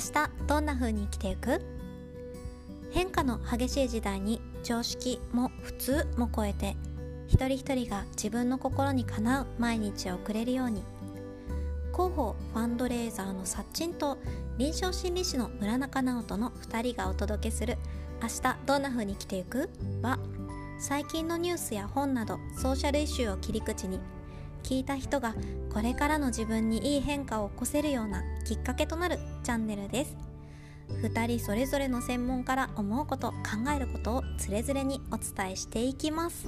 明日どんな風に生きていく？変化の激しい時代に常識も普通も超えて一人一人が自分の心にかなう毎日を送れるように広報ファンドレーザーのサッチンと臨床心理士の村中直人の2人がお届けする「明日どんな風に生きていく?」は最近のニュースや本などソーシャルイシューを切り口に聞いた人がこれからの自分にいい変化を起こせるようなきっかけとなるチャンネルです。2人それぞれの専門から思うこと考えることをつれづれにお伝えしていきます。